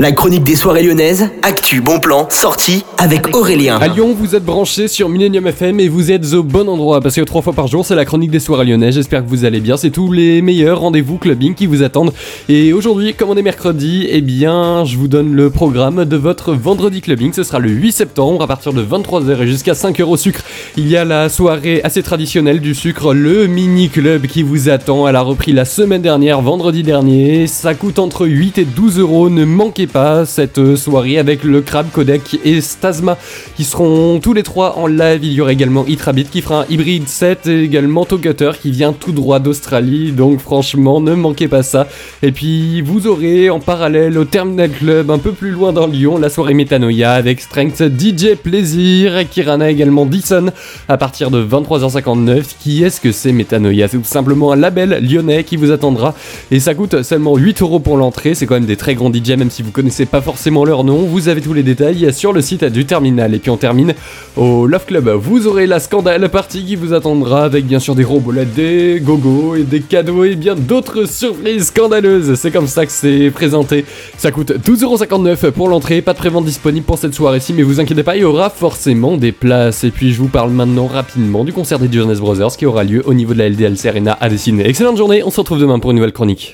La chronique des soirées lyonnaises, actu, bon plan, sortie avec Aurélien. À Lyon, vous êtes branchés sur Millennium FM et vous êtes au bon endroit parce que trois fois par jour, c'est la chronique des soirées lyonnaises. J'espère que vous allez bien. C'est tous les meilleurs rendez-vous clubbing qui vous attendent. Et aujourd'hui, comme on est mercredi, eh bien, je vous donne le programme de votre vendredi clubbing. Ce sera le 8 septembre à partir de 23h et jusqu'à 5h au sucre. Il y a la soirée assez traditionnelle du sucre, le mini club qui vous attend. Elle a repris la semaine dernière, vendredi dernier. Ça coûte entre 8 et 12 euros. Ne manquez pas cette soirée avec le Crab Codec et Stasma qui seront tous les trois en live. Il y aura également Itrabit qui fera un hybride 7 et également Togutter qui vient tout droit d'Australie. Donc franchement, ne manquez pas ça. Et puis vous aurez en parallèle au Terminal Club un peu plus loin dans Lyon la soirée Metanoia avec Strength DJ Plaisir, Kirana également Dyson à partir de 23h59. Qui est-ce que c'est Metanoia? C'est tout simplement un label lyonnais qui vous attendra et ça coûte seulement 8 euros pour l'entrée. C'est quand même des très grands DJ même si vous pas forcément leur nom. Vous avez tous les détails sur le site du terminal. Et puis on termine au Love Club. Vous aurez la Scandale partie qui vous attendra avec bien sûr des robots des gogo et des cadeaux et bien d'autres surprises scandaleuses. C'est comme ça que c'est présenté. Ça coûte 12,59€ pour l'entrée. Pas de prévente disponible pour cette soirée-ci, mais vous inquiétez pas, il y aura forcément des places. Et puis je vous parle maintenant rapidement du concert des Jonas Brothers qui aura lieu au niveau de la LDLC Arena à dessiner. Excellente journée, on se retrouve demain pour une nouvelle chronique.